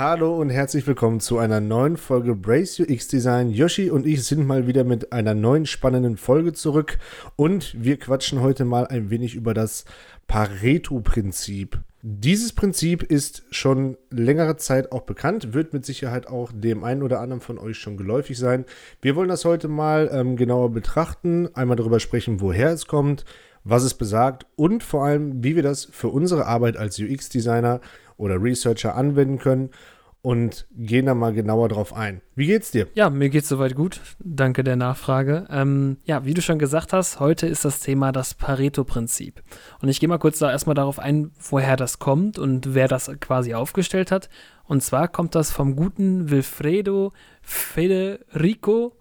Hallo und herzlich willkommen zu einer neuen Folge Brace UX Design. Yoshi und ich sind mal wieder mit einer neuen spannenden Folge zurück und wir quatschen heute mal ein wenig über das Pareto-Prinzip. Dieses Prinzip ist schon längere Zeit auch bekannt, wird mit Sicherheit auch dem einen oder anderen von euch schon geläufig sein. Wir wollen das heute mal ähm, genauer betrachten, einmal darüber sprechen, woher es kommt, was es besagt und vor allem, wie wir das für unsere Arbeit als UX-Designer oder Researcher anwenden können und gehen da mal genauer drauf ein. Wie geht's dir? Ja, mir geht's soweit gut. Danke der Nachfrage. Ähm, ja, wie du schon gesagt hast, heute ist das Thema das Pareto-Prinzip. Und ich gehe mal kurz da erstmal darauf ein, woher das kommt und wer das quasi aufgestellt hat. Und zwar kommt das vom guten Wilfredo Federico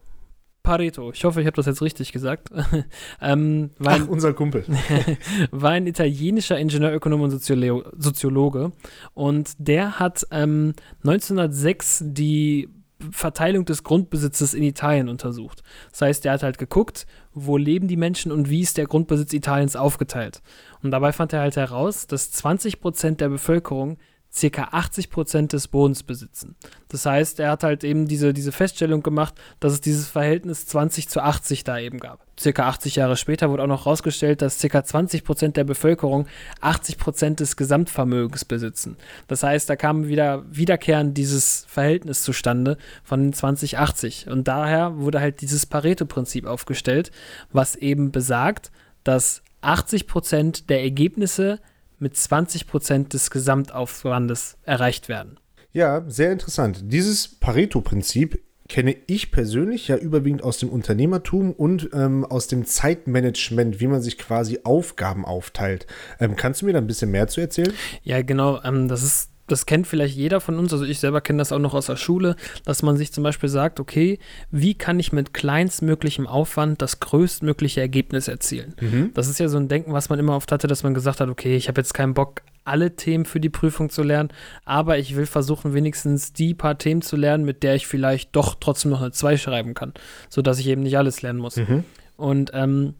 Pareto. Ich hoffe, ich habe das jetzt richtig gesagt. ähm, Ach, ein, unser Kumpel. war ein italienischer Ingenieurökonom und Soziolo Soziologe. Und der hat ähm, 1906 die Verteilung des Grundbesitzes in Italien untersucht. Das heißt, er hat halt geguckt, wo leben die Menschen und wie ist der Grundbesitz Italiens aufgeteilt. Und dabei fand er halt heraus, dass 20 Prozent der Bevölkerung circa 80 Prozent des Bodens besitzen. Das heißt, er hat halt eben diese, diese Feststellung gemacht, dass es dieses Verhältnis 20 zu 80 da eben gab. Circa 80 Jahre später wurde auch noch herausgestellt, dass circa 20 Prozent der Bevölkerung 80 Prozent des Gesamtvermögens besitzen. Das heißt, da kam wieder wiederkehrend dieses Verhältnis zustande von den 2080. Und daher wurde halt dieses Pareto-Prinzip aufgestellt, was eben besagt, dass 80 Prozent der Ergebnisse mit 20 Prozent des Gesamtaufwandes erreicht werden. Ja, sehr interessant. Dieses Pareto-Prinzip kenne ich persönlich ja überwiegend aus dem Unternehmertum und ähm, aus dem Zeitmanagement, wie man sich quasi Aufgaben aufteilt. Ähm, kannst du mir da ein bisschen mehr zu erzählen? Ja, genau. Ähm, das ist das kennt vielleicht jeder von uns, also ich selber kenne das auch noch aus der Schule, dass man sich zum Beispiel sagt, okay, wie kann ich mit kleinstmöglichem Aufwand das größtmögliche Ergebnis erzielen? Mhm. Das ist ja so ein Denken, was man immer oft hatte, dass man gesagt hat, okay, ich habe jetzt keinen Bock, alle Themen für die Prüfung zu lernen, aber ich will versuchen, wenigstens die paar Themen zu lernen, mit der ich vielleicht doch trotzdem noch eine 2 schreiben kann, sodass ich eben nicht alles lernen muss. Mhm. Und ähm,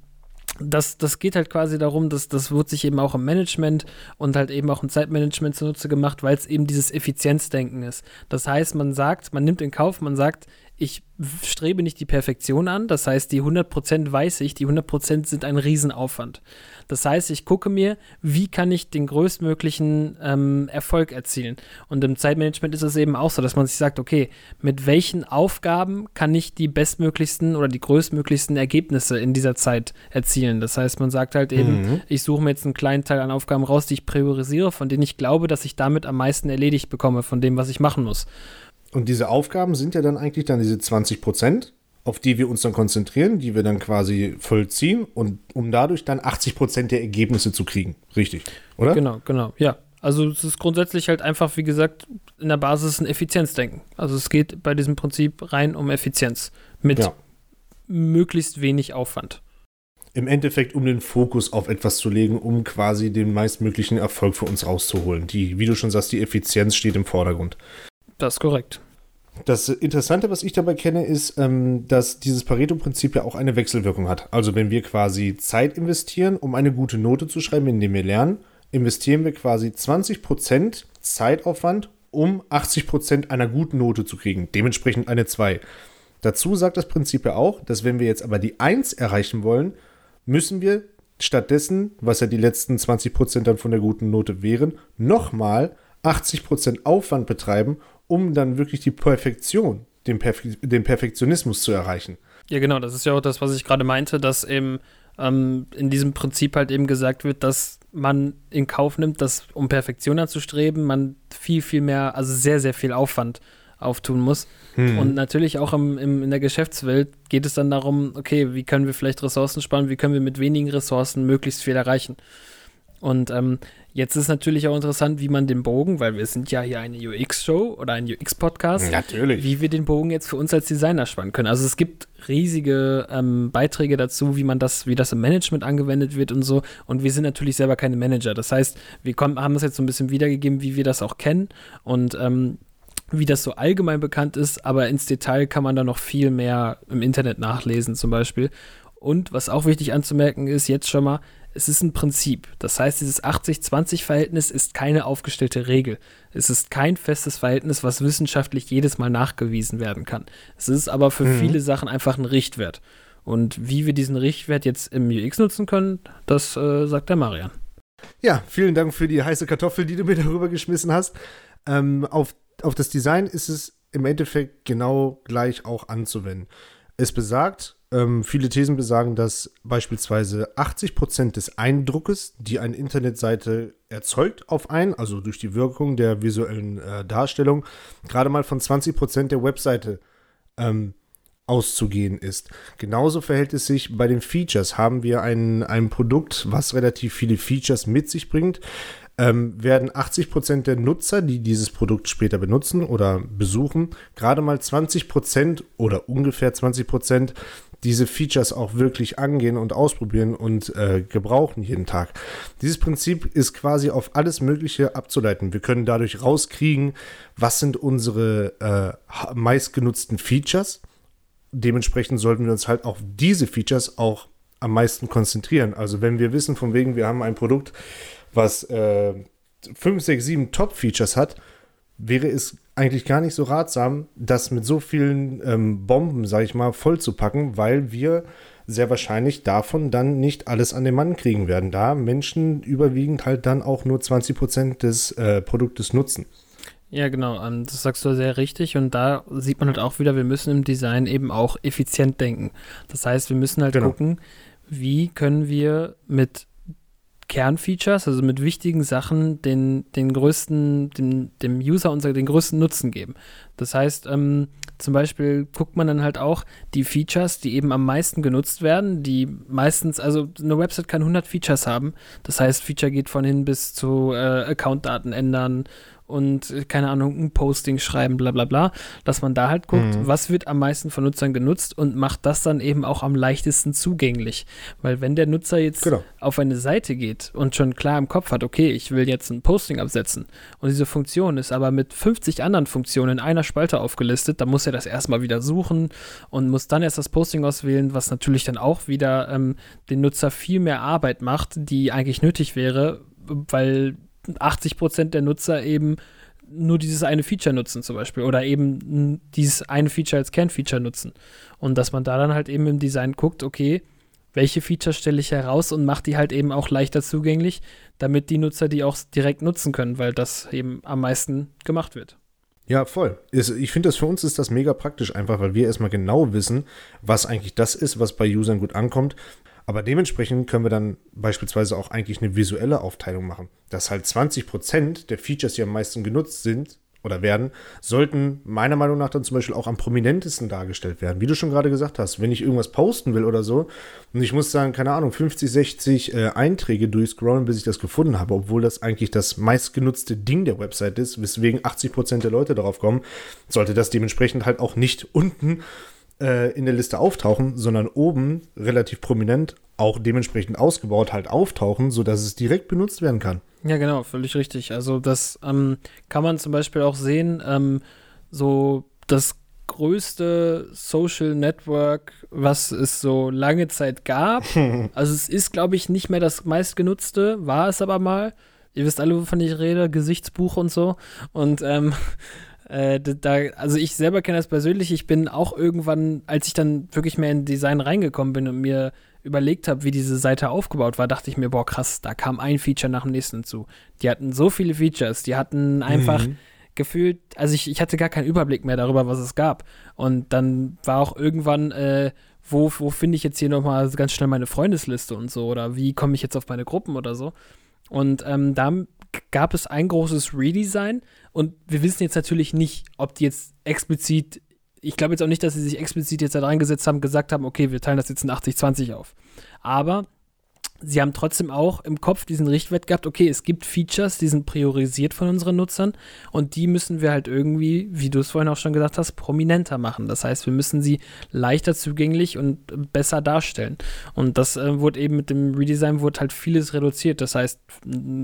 das, das geht halt quasi darum, dass das wird sich eben auch im Management und halt eben auch im Zeitmanagement zunutze gemacht, weil es eben dieses Effizienzdenken ist. Das heißt, man sagt, man nimmt in Kauf, man sagt, ich strebe nicht die Perfektion an, das heißt, die 100% weiß ich, die 100% sind ein Riesenaufwand. Das heißt, ich gucke mir, wie kann ich den größtmöglichen ähm, Erfolg erzielen. Und im Zeitmanagement ist es eben auch so, dass man sich sagt, okay, mit welchen Aufgaben kann ich die bestmöglichsten oder die größtmöglichsten Ergebnisse in dieser Zeit erzielen. Das heißt, man sagt halt eben, mhm. ich suche mir jetzt einen kleinen Teil an Aufgaben raus, die ich priorisiere, von denen ich glaube, dass ich damit am meisten erledigt bekomme, von dem, was ich machen muss. Und diese Aufgaben sind ja dann eigentlich dann diese 20 Prozent, auf die wir uns dann konzentrieren, die wir dann quasi vollziehen und um dadurch dann 80 Prozent der Ergebnisse zu kriegen. Richtig, oder? Genau, genau, ja. Also es ist grundsätzlich halt einfach, wie gesagt, in der Basis ein Effizienzdenken. Also es geht bei diesem Prinzip rein um Effizienz mit ja. möglichst wenig Aufwand. Im Endeffekt, um den Fokus auf etwas zu legen, um quasi den meistmöglichen Erfolg für uns rauszuholen. Die, wie du schon sagst, die Effizienz steht im Vordergrund. Das ist korrekt. Das Interessante, was ich dabei kenne, ist, ähm, dass dieses Pareto-Prinzip ja auch eine Wechselwirkung hat. Also wenn wir quasi Zeit investieren, um eine gute Note zu schreiben, indem wir lernen, investieren wir quasi 20% Zeitaufwand, um 80% einer guten Note zu kriegen. Dementsprechend eine 2. Dazu sagt das Prinzip ja auch, dass wenn wir jetzt aber die 1 erreichen wollen, müssen wir stattdessen, was ja die letzten 20% dann von der guten Note wären, nochmal 80% Aufwand betreiben, um dann wirklich die Perfektion, den, Perfe den Perfektionismus zu erreichen. Ja, genau, das ist ja auch das, was ich gerade meinte, dass eben ähm, in diesem Prinzip halt eben gesagt wird, dass man in Kauf nimmt, dass um Perfektion anzustreben, man viel, viel mehr, also sehr, sehr viel Aufwand auftun muss. Hm. Und natürlich auch im, im, in der Geschäftswelt geht es dann darum, okay, wie können wir vielleicht Ressourcen sparen, wie können wir mit wenigen Ressourcen möglichst viel erreichen. Und ähm, jetzt ist natürlich auch interessant, wie man den Bogen, weil wir sind ja hier eine UX-Show oder ein UX-Podcast, natürlich. wie wir den Bogen jetzt für uns als Designer spannen können. Also es gibt riesige ähm, Beiträge dazu, wie man das, wie das im Management angewendet wird und so. Und wir sind natürlich selber keine Manager. Das heißt, wir kommen, haben das jetzt so ein bisschen wiedergegeben, wie wir das auch kennen und ähm, wie das so allgemein bekannt ist, aber ins Detail kann man da noch viel mehr im Internet nachlesen, zum Beispiel. Und was auch wichtig anzumerken ist, jetzt schon mal, es ist ein Prinzip. Das heißt, dieses 80-20-Verhältnis ist keine aufgestellte Regel. Es ist kein festes Verhältnis, was wissenschaftlich jedes Mal nachgewiesen werden kann. Es ist aber für mhm. viele Sachen einfach ein Richtwert. Und wie wir diesen Richtwert jetzt im UX nutzen können, das äh, sagt der Marian. Ja, vielen Dank für die heiße Kartoffel, die du mir darüber geschmissen hast. Ähm, auf, auf das Design ist es im Endeffekt genau gleich auch anzuwenden. Es besagt, ähm, viele Thesen besagen, dass beispielsweise 80% des Eindruckes, die eine Internetseite erzeugt auf einen, also durch die Wirkung der visuellen äh, Darstellung, gerade mal von 20% der Webseite ähm, auszugehen ist. Genauso verhält es sich bei den Features. Haben wir ein, ein Produkt, was relativ viele Features mit sich bringt, ähm, werden 80% der Nutzer, die dieses Produkt später benutzen oder besuchen, gerade mal 20% oder ungefähr 20% diese Features auch wirklich angehen und ausprobieren und äh, gebrauchen jeden Tag. Dieses Prinzip ist quasi auf alles Mögliche abzuleiten. Wir können dadurch rauskriegen, was sind unsere äh, meistgenutzten Features. Dementsprechend sollten wir uns halt auf diese Features auch am meisten konzentrieren. Also wenn wir wissen, von wegen, wir haben ein Produkt, was äh, 5, 6, 7 Top-Features hat, wäre es eigentlich gar nicht so ratsam, das mit so vielen ähm, Bomben, sag ich mal, vollzupacken, weil wir sehr wahrscheinlich davon dann nicht alles an den Mann kriegen werden, da Menschen überwiegend halt dann auch nur 20 Prozent des äh, Produktes nutzen. Ja, genau, ähm, das sagst du sehr richtig und da sieht man halt auch wieder, wir müssen im Design eben auch effizient denken. Das heißt, wir müssen halt genau. gucken, wie können wir mit Kernfeatures, also mit wichtigen Sachen, den, den größten, dem, dem User unser, den größten Nutzen geben. Das heißt, ähm, zum Beispiel guckt man dann halt auch die Features, die eben am meisten genutzt werden, die meistens, also eine Website kann 100 Features haben. Das heißt, Feature geht von hin bis zu äh, Accountdaten ändern und, äh, keine Ahnung, ein Posting schreiben, bla bla bla, dass man da halt guckt, mhm. was wird am meisten von Nutzern genutzt und macht das dann eben auch am leichtesten zugänglich. Weil wenn der Nutzer jetzt genau. auf eine Seite geht und schon klar im Kopf hat, okay, ich will jetzt ein Posting absetzen und diese Funktion ist aber mit 50 anderen Funktionen in einer Spalte aufgelistet, dann muss er das erstmal wieder suchen und muss dann erst das Posting auswählen, was natürlich dann auch wieder ähm, den Nutzer viel mehr Arbeit macht, die eigentlich nötig wäre, weil 80 Prozent der Nutzer eben nur dieses eine Feature nutzen zum Beispiel oder eben dieses eine Feature als Kernfeature nutzen. Und dass man da dann halt eben im Design guckt, okay, welche Features stelle ich heraus und mache die halt eben auch leichter zugänglich, damit die Nutzer die auch direkt nutzen können, weil das eben am meisten gemacht wird. Ja, voll. Ich finde, das für uns ist das mega praktisch einfach, weil wir erstmal genau wissen, was eigentlich das ist, was bei Usern gut ankommt. Aber dementsprechend können wir dann beispielsweise auch eigentlich eine visuelle Aufteilung machen. Dass halt 20% der Features, die am meisten genutzt sind oder werden, sollten meiner Meinung nach dann zum Beispiel auch am prominentesten dargestellt werden. Wie du schon gerade gesagt hast, wenn ich irgendwas posten will oder so und ich muss sagen, keine Ahnung, 50, 60 äh, Einträge durchscrollen, bis ich das gefunden habe, obwohl das eigentlich das meistgenutzte Ding der Website ist, weswegen 80% der Leute darauf kommen, sollte das dementsprechend halt auch nicht unten äh, in der Liste auftauchen, sondern oben relativ prominent auch dementsprechend ausgebaut halt auftauchen, sodass es direkt benutzt werden kann. Ja, genau, völlig richtig. Also das ähm, kann man zum Beispiel auch sehen, ähm, so das größte Social Network, was es so lange Zeit gab. also es ist, glaube ich, nicht mehr das meistgenutzte, war es aber mal. Ihr wisst alle, wovon ich rede, Gesichtsbuch und so. Und ähm, äh, da, also ich selber kenne das persönlich. Ich bin auch irgendwann, als ich dann wirklich mehr in Design reingekommen bin und mir überlegt habe, wie diese Seite aufgebaut war, dachte ich mir, boah, krass, da kam ein Feature nach dem nächsten hinzu. Die hatten so viele Features, die hatten einfach mhm. gefühlt, also ich, ich hatte gar keinen Überblick mehr darüber, was es gab. Und dann war auch irgendwann, äh, wo, wo finde ich jetzt hier nochmal ganz schnell meine Freundesliste und so, oder wie komme ich jetzt auf meine Gruppen oder so. Und ähm, da gab es ein großes Redesign und wir wissen jetzt natürlich nicht, ob die jetzt explizit, ich glaube jetzt auch nicht, dass sie sich explizit jetzt da reingesetzt haben, gesagt haben, okay, wir teilen das jetzt in 80-20 auf. Aber sie haben trotzdem auch im Kopf diesen Richtwert gehabt, okay, es gibt Features, die sind priorisiert von unseren Nutzern und die müssen wir halt irgendwie, wie du es vorhin auch schon gesagt hast, prominenter machen. Das heißt, wir müssen sie leichter zugänglich und besser darstellen. Und das äh, wurde eben mit dem Redesign wurde halt vieles reduziert. Das heißt,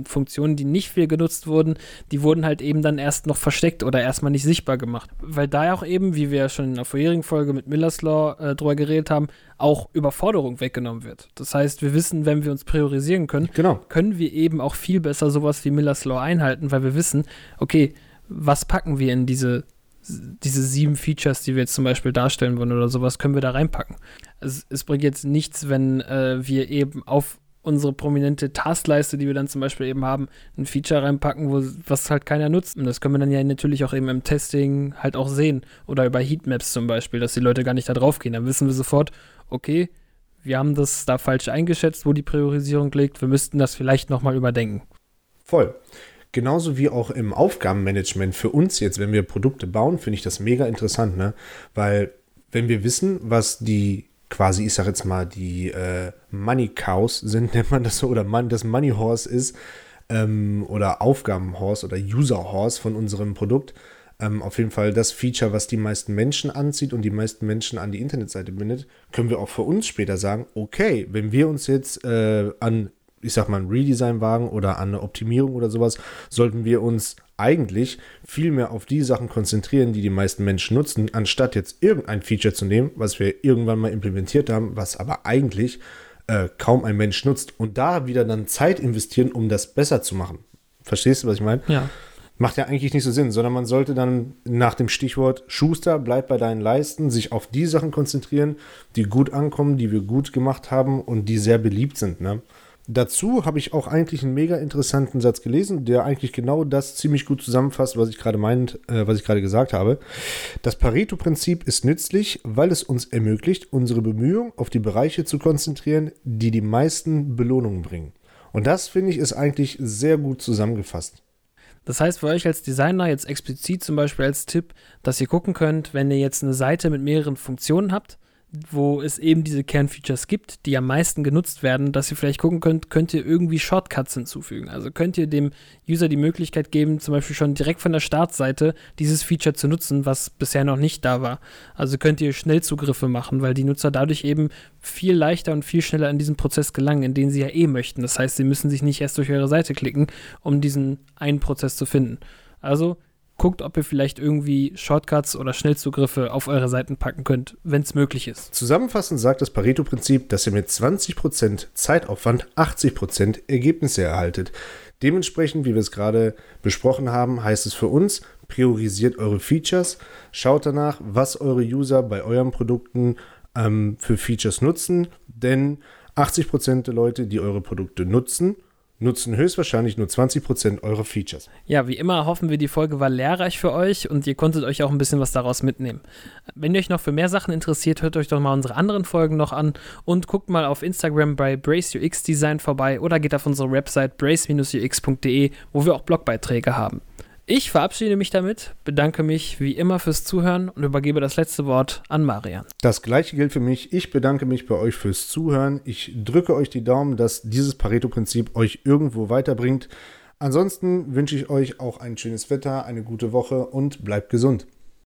Funktionen, die nicht viel genutzt wurden, die wurden halt eben dann erst noch versteckt oder erstmal nicht sichtbar gemacht. Weil da ja auch eben, wie wir ja schon in der vorherigen Folge mit Miller's Law äh, drüber geredet haben, auch Überforderung weggenommen wird. Das heißt, wir wissen, wenn wir uns priorisieren können, Genau. können wir eben auch viel besser sowas wie Miller's Law einhalten, weil wir wissen, okay, was packen wir in diese, diese sieben Features, die wir jetzt zum Beispiel darstellen wollen oder sowas, können wir da reinpacken. Es, es bringt jetzt nichts, wenn äh, wir eben auf unsere prominente Taskleiste, die wir dann zum Beispiel eben haben, ein Feature reinpacken, wo, was halt keiner nutzt. Und das können wir dann ja natürlich auch eben im Testing halt auch sehen. Oder über Heatmaps zum Beispiel, dass die Leute gar nicht da drauf gehen. Dann wissen wir sofort, okay, wir haben das da falsch eingeschätzt, wo die Priorisierung liegt. Wir müssten das vielleicht nochmal überdenken. Voll. Genauso wie auch im Aufgabenmanagement für uns jetzt, wenn wir Produkte bauen, finde ich das mega interessant, ne? Weil wenn wir wissen, was die quasi, ich sag jetzt mal, die äh, Money Cows sind, nennt man das so, oder man, das Money Horse ist, ähm, oder Aufgabenhorse oder User Horse von unserem Produkt, ähm, auf jeden Fall das Feature, was die meisten Menschen anzieht und die meisten Menschen an die Internetseite bindet, können wir auch für uns später sagen, okay, wenn wir uns jetzt äh, an, ich sag mal, ein Redesign wagen oder an eine Optimierung oder sowas, sollten wir uns eigentlich viel mehr auf die Sachen konzentrieren, die die meisten Menschen nutzen, anstatt jetzt irgendein Feature zu nehmen, was wir irgendwann mal implementiert haben, was aber eigentlich äh, kaum ein Mensch nutzt und da wieder dann Zeit investieren, um das besser zu machen. Verstehst du, was ich meine? Ja. Macht ja eigentlich nicht so Sinn, sondern man sollte dann nach dem Stichwort Schuster, bleib bei deinen Leisten, sich auf die Sachen konzentrieren, die gut ankommen, die wir gut gemacht haben und die sehr beliebt sind. Ne? Dazu habe ich auch eigentlich einen mega interessanten Satz gelesen, der eigentlich genau das ziemlich gut zusammenfasst, was ich gerade meint, äh, was ich gerade gesagt habe. Das Pareto-Prinzip ist nützlich, weil es uns ermöglicht, unsere Bemühungen auf die Bereiche zu konzentrieren, die die meisten Belohnungen bringen. Und das finde ich ist eigentlich sehr gut zusammengefasst. Das heißt für euch als Designer jetzt explizit zum Beispiel als Tipp, dass ihr gucken könnt, wenn ihr jetzt eine Seite mit mehreren Funktionen habt, wo es eben diese Kernfeatures gibt, die am meisten genutzt werden, dass ihr vielleicht gucken könnt, könnt ihr irgendwie Shortcuts hinzufügen. Also könnt ihr dem User die Möglichkeit geben, zum Beispiel schon direkt von der Startseite dieses Feature zu nutzen, was bisher noch nicht da war. Also könnt ihr Schnellzugriffe machen, weil die Nutzer dadurch eben viel leichter und viel schneller in diesen Prozess gelangen, in den sie ja eh möchten. Das heißt, sie müssen sich nicht erst durch eure Seite klicken, um diesen einen Prozess zu finden. Also guckt, ob ihr vielleicht irgendwie Shortcuts oder Schnellzugriffe auf eure Seiten packen könnt, wenn es möglich ist. Zusammenfassend sagt das Pareto-Prinzip, dass ihr mit 20% Zeitaufwand 80% Ergebnisse erhaltet. Dementsprechend, wie wir es gerade besprochen haben, heißt es für uns, priorisiert eure Features, schaut danach, was eure User bei euren Produkten ähm, für Features nutzen, denn 80% der Leute, die eure Produkte nutzen, nutzen höchstwahrscheinlich nur 20% eurer Features. Ja, wie immer hoffen wir, die Folge war lehrreich für euch und ihr konntet euch auch ein bisschen was daraus mitnehmen. Wenn ihr euch noch für mehr Sachen interessiert, hört euch doch mal unsere anderen Folgen noch an und guckt mal auf Instagram bei Brace UX Design vorbei oder geht auf unsere Website brace-ux.de, wo wir auch Blogbeiträge haben. Ich verabschiede mich damit, bedanke mich wie immer fürs Zuhören und übergebe das letzte Wort an Marian. Das gleiche gilt für mich. Ich bedanke mich bei euch fürs Zuhören. Ich drücke euch die Daumen, dass dieses Pareto-Prinzip euch irgendwo weiterbringt. Ansonsten wünsche ich euch auch ein schönes Wetter, eine gute Woche und bleibt gesund.